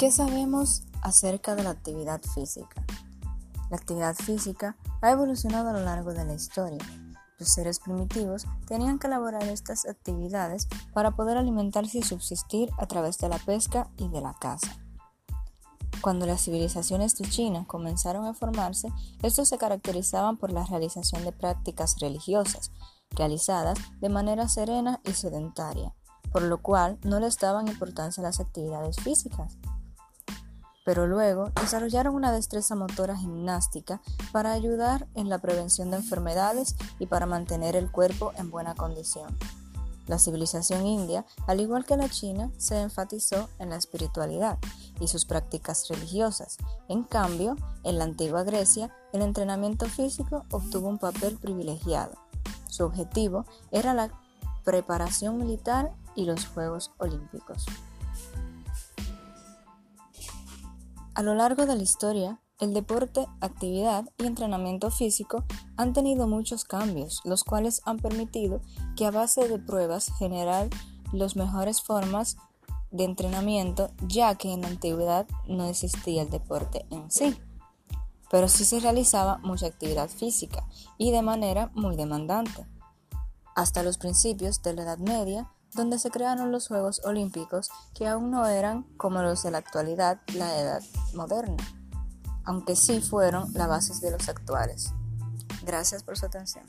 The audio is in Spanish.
¿Qué sabemos acerca de la actividad física? La actividad física ha evolucionado a lo largo de la historia. Los seres primitivos tenían que elaborar estas actividades para poder alimentarse y subsistir a través de la pesca y de la caza. Cuando las civilizaciones de China comenzaron a formarse, estos se caracterizaban por la realización de prácticas religiosas, realizadas de manera serena y sedentaria, por lo cual no les daban importancia a las actividades físicas pero luego desarrollaron una destreza motora gimnástica para ayudar en la prevención de enfermedades y para mantener el cuerpo en buena condición. La civilización india, al igual que la china, se enfatizó en la espiritualidad y sus prácticas religiosas. En cambio, en la antigua Grecia, el entrenamiento físico obtuvo un papel privilegiado. Su objetivo era la preparación militar y los Juegos Olímpicos. A lo largo de la historia, el deporte, actividad y entrenamiento físico han tenido muchos cambios, los cuales han permitido que a base de pruebas generar las mejores formas de entrenamiento, ya que en la antigüedad no existía el deporte en sí, pero sí se realizaba mucha actividad física y de manera muy demandante. Hasta los principios de la Edad Media, donde se crearon los Juegos Olímpicos que aún no eran como los de la actualidad, la edad moderna, aunque sí fueron la base de los actuales. Gracias por su atención.